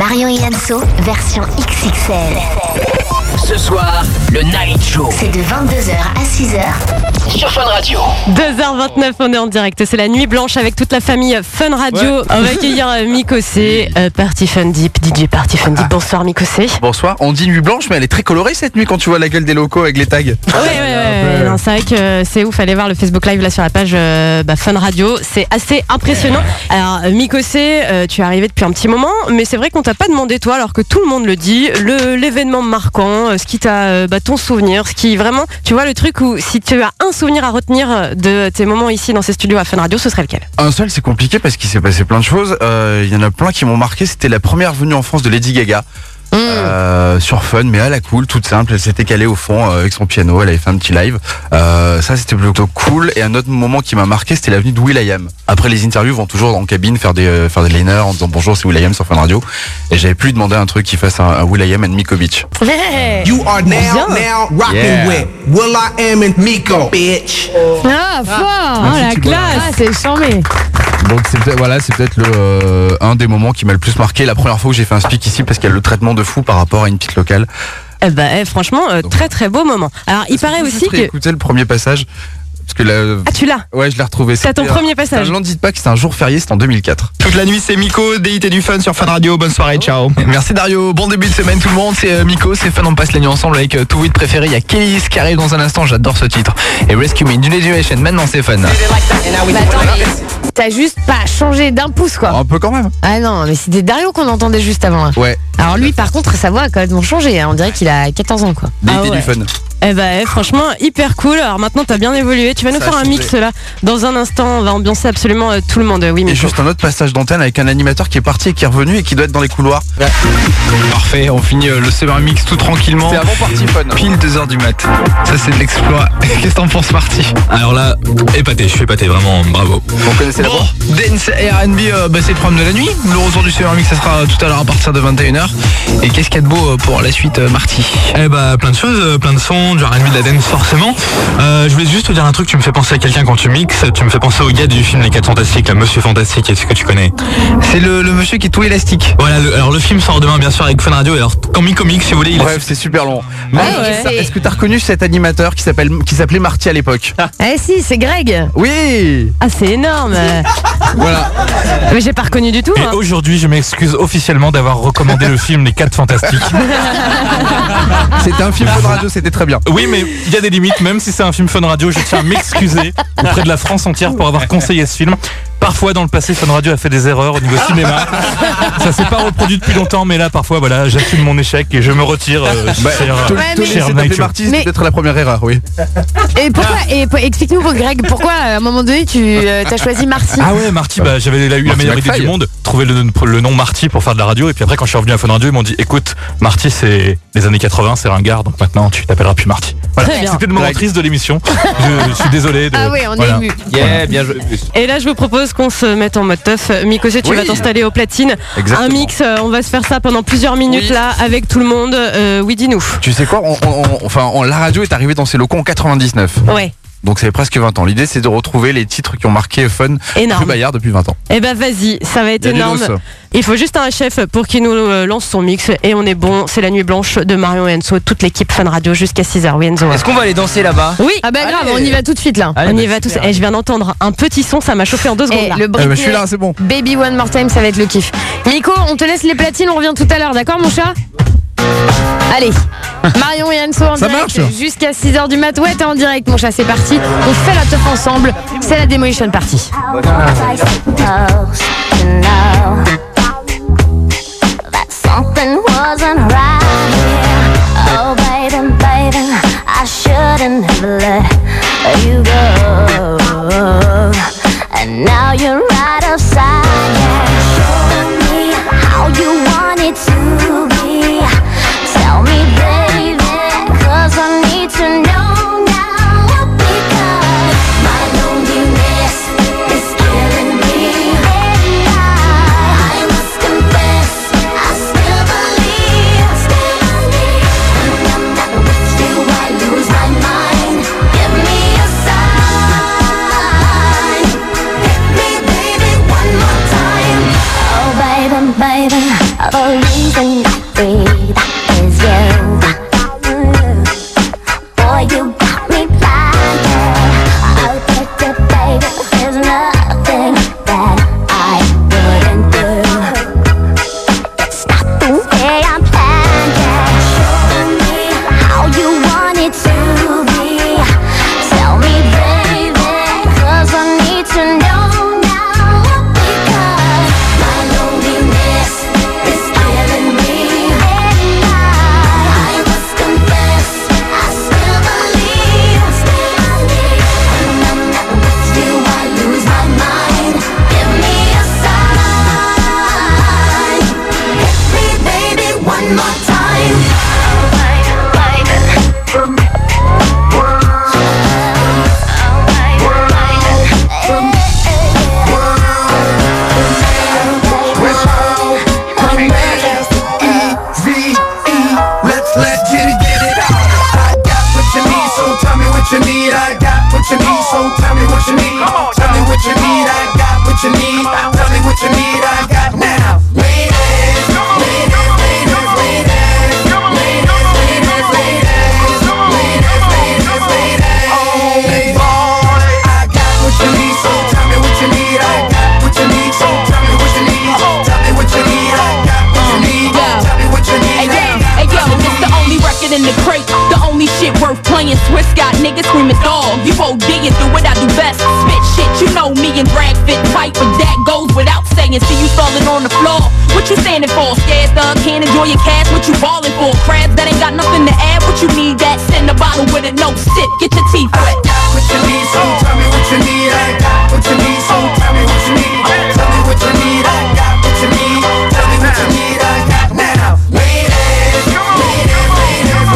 Marion et Anso, version XXL. Ce soir, le Night Show. C'est de 22h à 6h. Sur Fun Radio. 2h29, on est en direct. C'est la nuit blanche avec toute la famille Fun Radio. On va accueillir euh, Mikosé, euh, Party Fun Deep, DJ Party Fun Deep. Bonsoir Mikosé. Bonsoir, on dit nuit blanche, mais elle est très colorée cette nuit quand tu vois la gueule des locaux avec les tags. Ouais, ouais, ouais. C'est vrai que c'est ouf. Allez voir le Facebook Live là sur la page euh, bah, Fun Radio. C'est assez impressionnant. Alors, euh, Mikosé, euh, tu es arrivé depuis un petit moment, mais c'est vrai qu'on t'a pas demandé toi, alors que tout le monde le dit. Le l'événement marquant, ce qui t'a, euh, bah, ton souvenir, ce qui vraiment, tu vois le truc où si tu as un souvenir à retenir de tes moments ici dans ces studios à Fun Radio, ce serait lequel? Un seul, c'est compliqué parce qu'il s'est passé plein de choses. Euh, Il y en a plein qui m'ont marqué. C'était la première venue en France de Lady Gaga. Euh, sur Fun, mais à la cool, toute simple. Elle s'était calée au fond euh, avec son piano. Elle avait fait un petit live. Euh, ça, c'était plutôt cool. Et un autre moment qui m'a marqué, c'était la venue de Will.i.am. Après, les interviews vont toujours en cabine faire des euh, faire des liners en disant bonjour, c'est Will.i.am sur Fun Radio. Et j'avais plus demandé un truc qui fasse un, un Will.i.am and Miko Beach. You are now, now rocking Yeah. with Will I Am and Miko, bitch. Ah, fort Oh la Ah, classe c'est charmé Donc c'est peut-être voilà, c'est peut-être le euh, un des moments qui m'a le plus marqué. La première fois que j'ai fait un speak ici parce qu'il y a le traitement de fou par rapport à une petite locale. Eh ben, eh, franchement, euh, très très beau moment. Alors, il paraît aussi que. Écoutez le premier passage? Parce que là, Ah, tu l'as ouais, je l'ai retrouvé. C'est ton premier passage. c'était un lundi de Pâques, c'était un jour férié, c'était en 2004. Toute la nuit, c'est Miko, DIT du Fun sur Fun Radio. Bonne soirée, ciao. Merci Dario. Bon début de semaine tout le monde. C'est euh, Miko, c'est Fun. On passe la nuit ensemble avec euh, tout vite préféré. Il y a Kelly qui arrive dans un instant. J'adore ce titre. Et Rescue Me, New Generation. Maintenant, c'est Fun. Bah t'as juste pas changé d'un pouce quoi Un peu quand même. Ah non, mais c'était Dario qu'on entendait juste avant. hein. Ouais. Alors lui par contre sa voix a complètement changé, hein. on dirait qu'il a 14 ans quoi. DIT Ah ouais. du fun. Eh ben, eh, franchement, hyper cool. Alors maintenant, t'as bien évolué. Tu vas nous Ça faire un mix là. Dans un instant, on va ambiancer absolument euh, tout le monde. Oui, Et mais juste un autre passage d'antenne avec un animateur qui est parti et qui est revenu et qui doit être dans les couloirs. Parfait. On finit euh, le Summer Mix tout tranquillement. C'est avant parti fun. Pile 2h du mat. Ça, c'est de l'exploit. Qu'est-ce que t'en penses, Marty? Alors là, épaté, je suis épaté, vraiment, bravo. Vous connaissez la Bon, voix Dance et R&B, euh, bah, c'est le programme de la nuit. Le retour du Summer Mix, ça sera tout à l'heure à partir de 21h. Et qu'est-ce qu'il y a de beau pour la suite, euh, Marty? Eh bah, plein de choses, plein de sons, du R&B, de la dance, forcément. Euh, je voulais juste te dire un truc, tu me fais penser à quelqu'un quand tu mixes, tu me fais penser au gars du film Les 4 Fantastiques, là, Monsieur Fantastique, est-ce que tu connais? C'est le, le monsieur qui est tout élastique. Voilà, le- alors le film sort demain, bien sûr, avec Fun Radio, et alors, quand Miko Mix, si vous voulez, il Bref, c'est super long. Ouais, Est-ce que t'as reconnu cet animateur qui s'appelle qui s'appelait Marty à l'époque? Eh si, c'est Greg Oui ah, c'est énorme. Voilà. mais j'ai pas reconnu du tout. Et hein. aujourd'hui, je m'excuse officiellement d'avoir recommandé le film Les 4 Fantastiques. C'était un film Fun Radio, c'était très bien. Oui, mais il y a des limites, même si c'est un film Fun Radio, je tiens à m'excuser auprès de la France entière pour avoir conseillé ce film. Parfois, dans le passé, Fun Radio a fait des erreurs au niveau cinéma. Ça s'est pas reproduit depuis longtemps, mais là, parfois, voilà, j'assume mon échec et je me retire, euh, Bah, cher, Ouais, cher c'était Mais- peut-être la première erreur, oui. Et pourquoi et pour- explique-nous pour Greg pourquoi à un moment donné tu euh, t'as choisi Marty Ah ouais, Marty, bah, j'avais eu la Marty meilleure idée du monde, trouver le, le nom Marty pour faire de la radio, et puis après, quand je suis revenu à Fun Radio, ils m'ont dit, écoute, Marty, c'est les années 80, c'est ringard, donc maintenant, tu t'appelleras plus Marty. Voilà, c'était le moment Greg. triste de l'émission. Je, je suis désolé. De, Ah oui, on voilà. est ému. Yeah, bien joué. Et là, je vous propose qu'on se mette en mode teuf. Mikosé, tu Oui. vas t'installer au platine. Exactement. Un mix, euh, on va se faire ça pendant plusieurs minutes Oui. là, avec tout le monde. Euh, oui, dis-nous. Tu sais quoi on- on- on- Enfin, on- la radio est arrivée dans ces locaux en 99. Ouais, Donc ça fait presque 20 ans. L'idée c'est de retrouver les titres qui ont marqué Fun rue énorme. Bayard depuis 20 ans. Eh ben vas-y, ça va être énorme. Il faut juste un chef pour qu'il nous euh, lance son mix et on est bon. C'est la nuit blanche de Marion et Enzo, toute l'équipe Fun Radio jusqu'à 6h. Oui, Enzo. Est-ce qu'on va aller danser là-bas? Oui, Ah bah grave, on y va tout de suite là. on y va tous. Et je viens d'entendre un petit son, ça m'a chauffé en deux secondes. Et là. le Eh ben, Britney je suis là, c'est bon. Baby One More Time, ça va être le kiff. Miko, on te laisse les platines, on revient tout à l'heure, d'accord mon chat? Allez, Marion et Anso en Ça direct jusqu'à 6h du mat. Ouais, t'es en direct mon chat, c'est parti. On fait la teuf ensemble, c'est la Demolition Party. Something wasn't right here. Oh, baby, baby, I shouldn't have let you go. And now you're right outside. Thug can't your cash. What you balling for? Crabs that ain't got nothing to add. What you need? That send a bottle with it, no sip. Get your teeth wet. what you need, so tell me what you need. I got what you need, so tell me what you need. Eh? Tell me what you need. I got what you need. Tell me what you need. I got now. Ladies, ladies, ladies, ladies,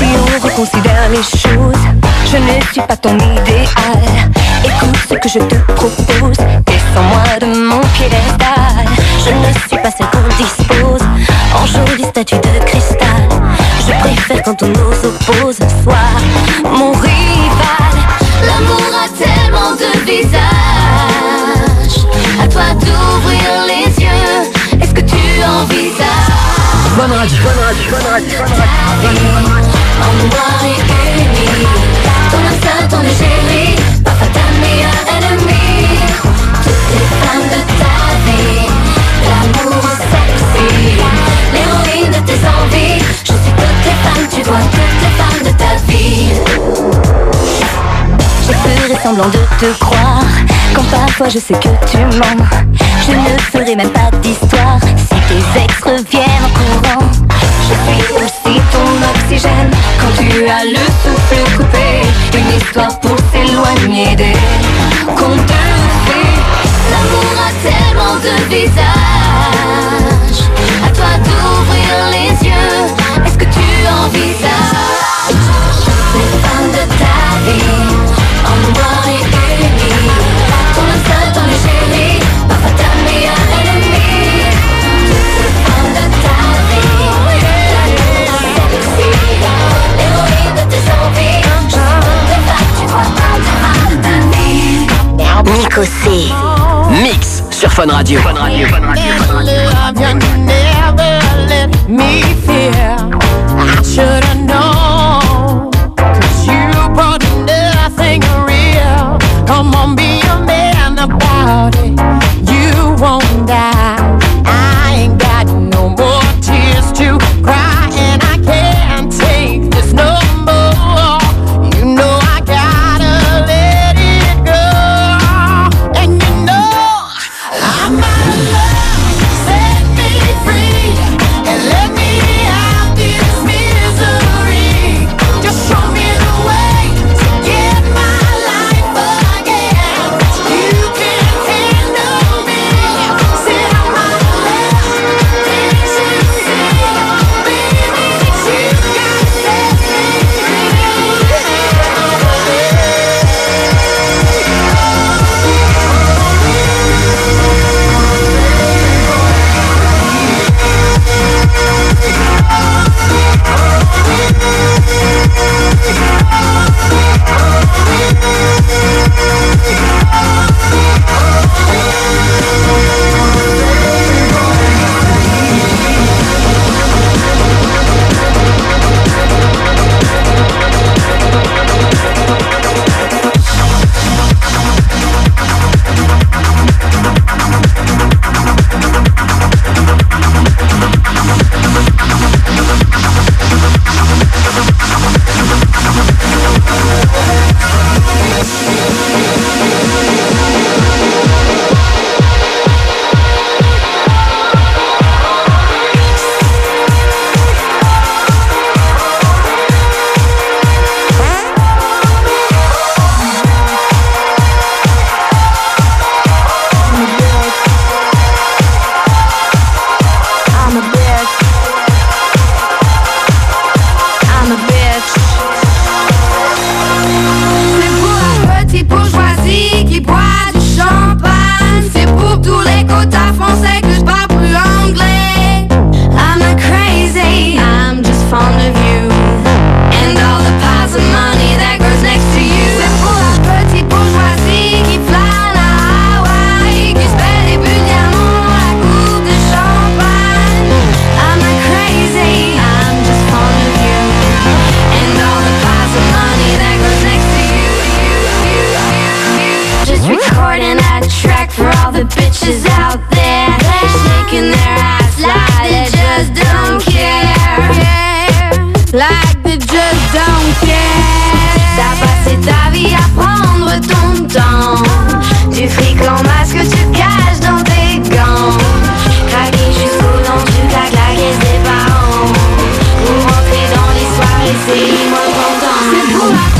Si on reconsidère les choses, je ne suis pas ton idéal. Écoute ce que je te propose, descends-moi de mon piédestal. Je ne suis pas celle qu'on dispose en jolie statue de cristal. Je préfère quand on nous oppose, sois mon rival. L'amour a tellement de visages. À toi d'ouvrir les yeux. Est-ce que tu envisages? Bonne radio, bonne radio, bonne radio, bonne radio. En noir et uni Ton seule, ton égérie Parfois ta meilleure ennemie. Toutes les femmes de ta vie. L'amour sexy. L'héroïne de tes envies. Je suis toutes les femmes, tu vois toutes les femmes de ta vie. Je ferai semblant de te croire. Quand parfois je sais que tu mens. Je ne ferai même pas d'histoire. Si tes ex reviennent en courant Je suis aussi ton oxygène. Quand tu as le souffle coupé Une histoire pour s'éloigner des contes. De fées L'amour a tellement de visages Fun Radio. Fun Radio. Fun Radio. Symphony, more well done.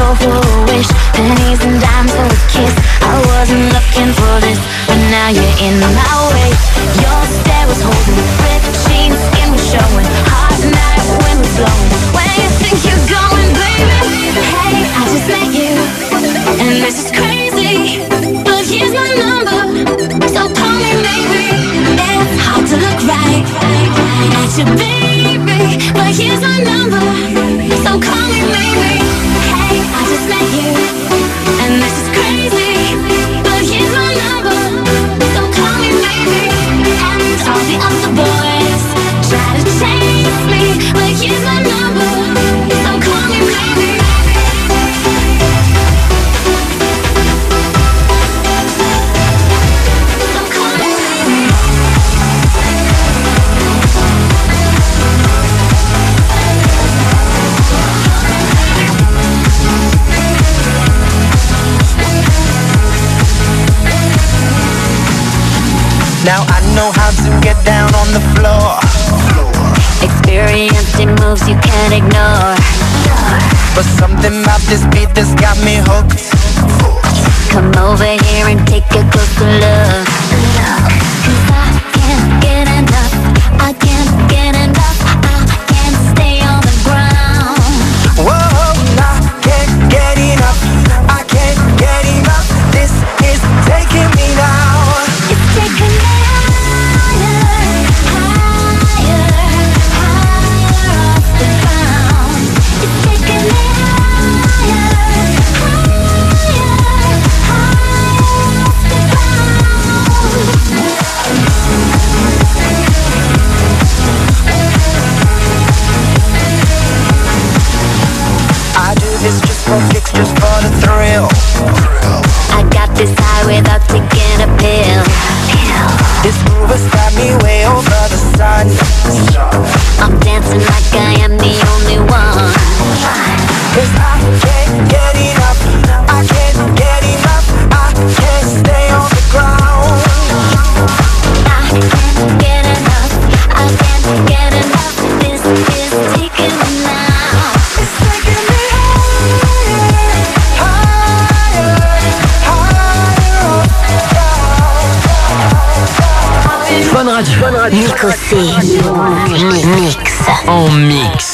so far Now I know how to get down on the floor. Experiencing moves you can't ignore. But something about this beat that's got me hooked. Come over here and take a closer look. Uber stopped me way over the sun. Écossais. Mix. En mix.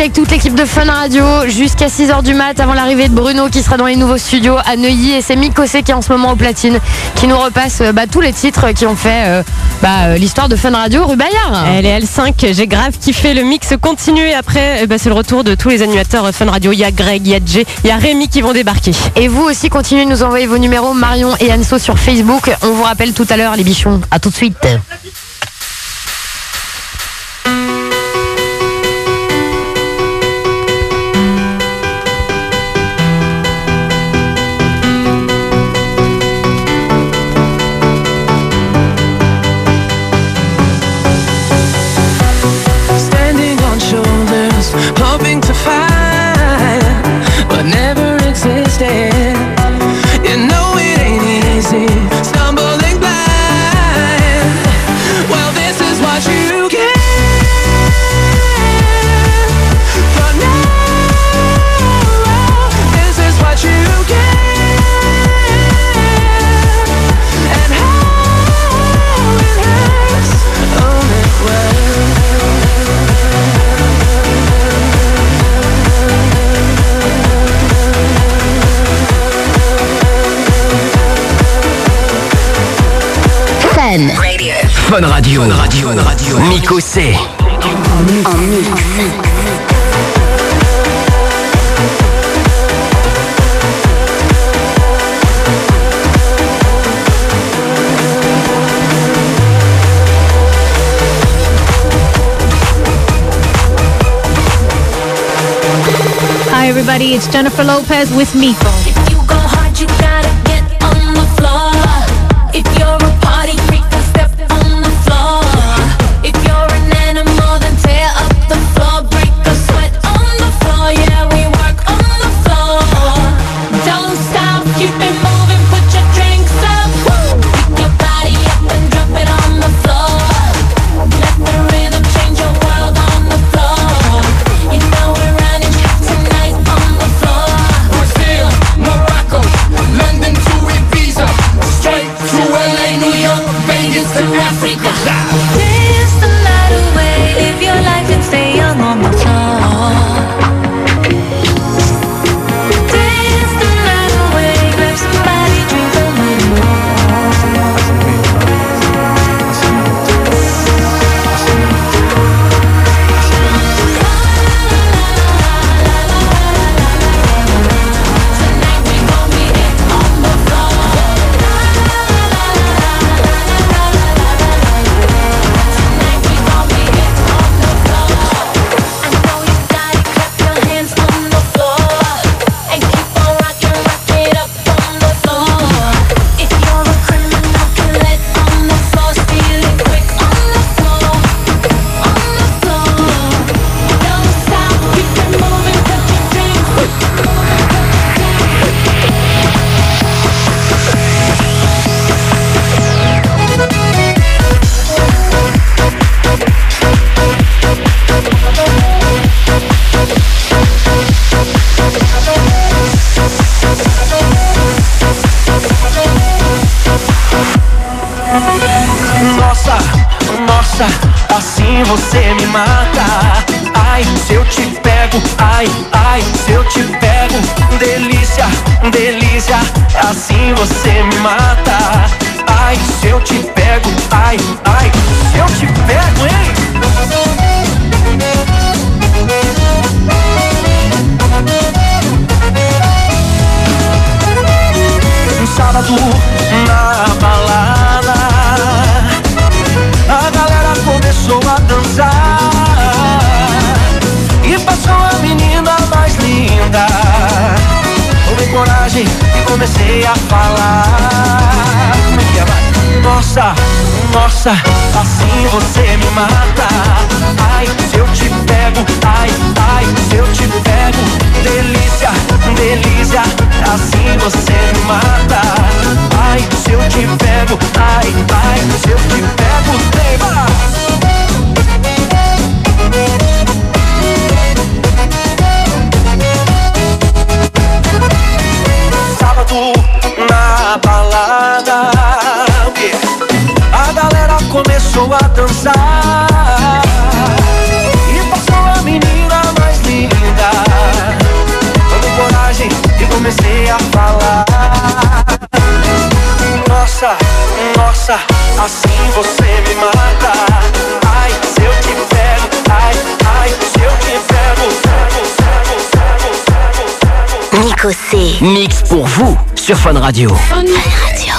Avec toute l'équipe de Fun Radio jusqu'à 6h du mat avant l'arrivée de Bruno qui sera dans les nouveaux studios à Neuilly. Et c'est Mick qui est en ce moment au platine qui nous repasse euh, bah, tous les titres qui ont fait euh, bah, euh, l'histoire de Fun Radio rue Bayard. Elle est L5, j'ai grave kiffé. Le mix continue après, bah, c'est le retour de tous les animateurs Fun Radio. Il y a Greg, il y a Jay, il y a Rémi qui vont débarquer. Et vous aussi, continuez de nous envoyer vos numéros Marion et Anso sur Facebook. On vous rappelle tout à l'heure les bichons. À tout de suite. Fun Radio. Fun Radio. Fun Radio. C. Everybody. It's Jennifer Lopez with Miko. delícia, assim você me mata. Ai, se eu te pego, ai, ai, se eu te pego, tema. Sábado na balada, a galera começou a dançar. Nico C. Mix pour vous sur Fun Radio. Fun Radio.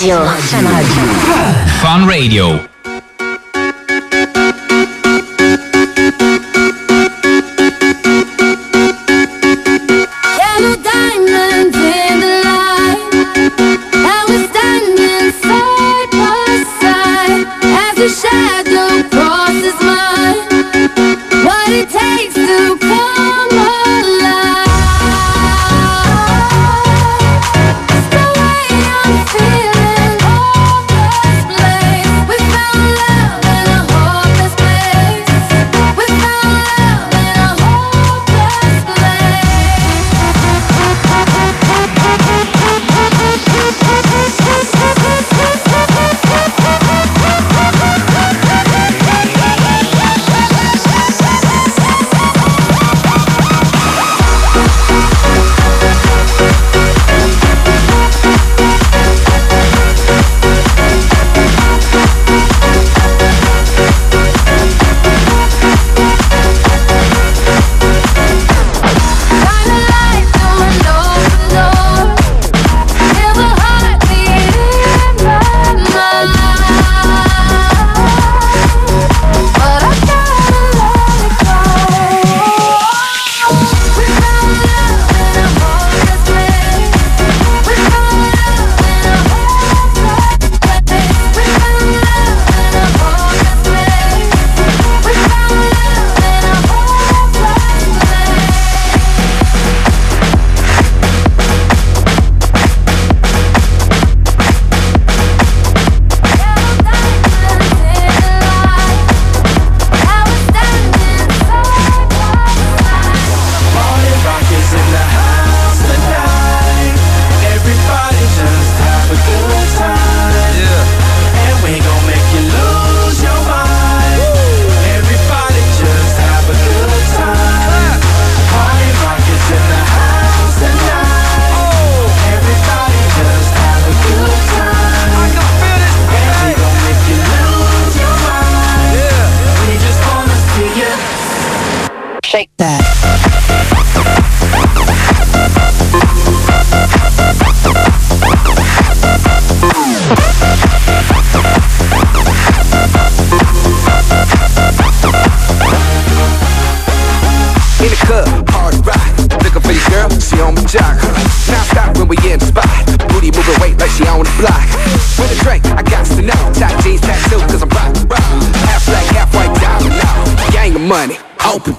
Radio. Fun Radio. Fun Radio.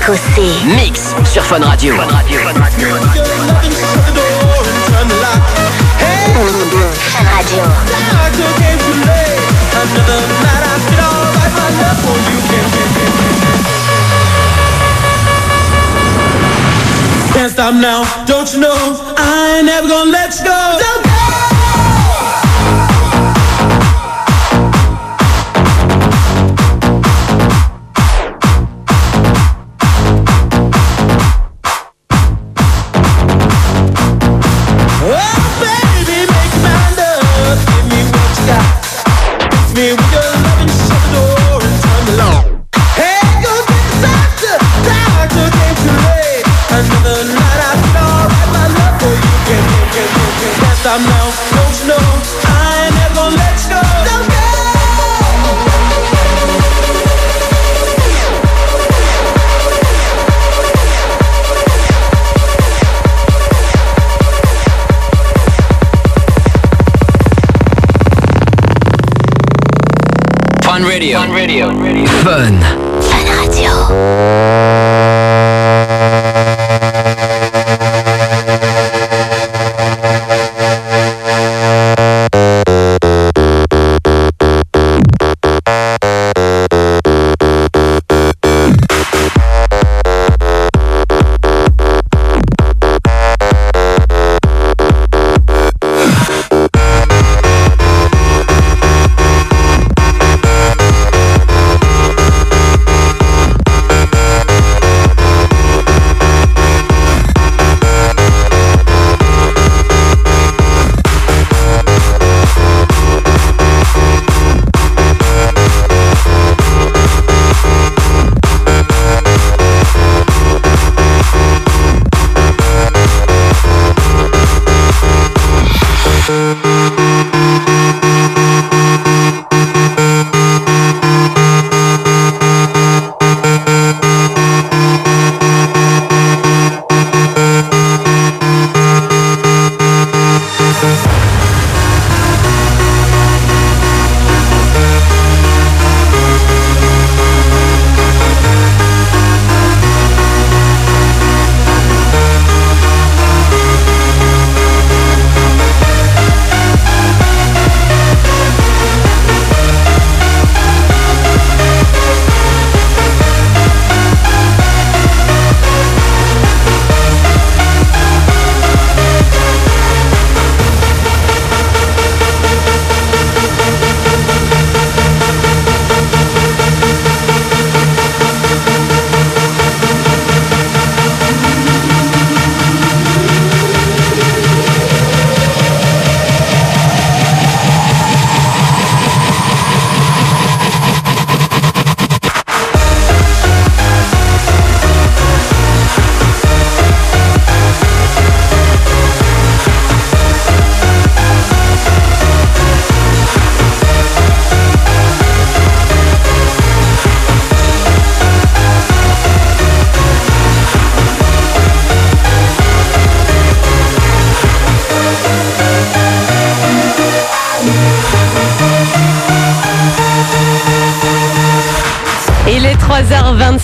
Nico C. Mix sur Fun Radio. Fun Radio. Fun Radio. Can't stop now, don't you know? Another night I feel alright. My love for you can, can, can, can, can. Can't stop now, don't you? I ain't never gonna let you go. Don't go. Fun Radio. Fun Radio. Fun. Fun Radio.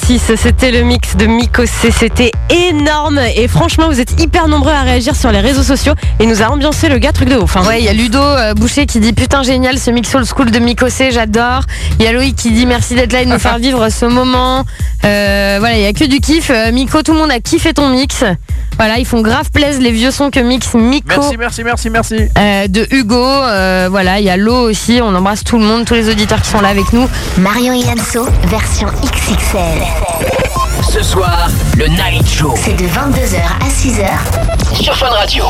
3h26, c'était le mix de Mikosé, c'était énorme et franchement vous êtes hyper nombreux à réagir sur les réseaux sociaux et nous a ambiancé le gars truc de ouf. hein. Ouais, il y a Ludo euh, Boucher qui dit putain génial ce mix old school de Mikosé, j'adore. Il y a Loïc qui dit merci d'être là et de nous faire vivre ce moment. Euh, voilà, il y a que du kiff. Euh, Miko, tout le monde a kiffé ton mix. Voilà, ils font grave plaise les vieux sons que mix Miko. Merci, merci, merci, merci. euh, de Hugo, euh, voilà, il y a Lo aussi, on embrasse tout le monde, tous les auditeurs qui sont là avec nous. Marion et Anso, version XXL. Ce soir, le Night Show. C'est de 22h à 6h Sur Fun Radio.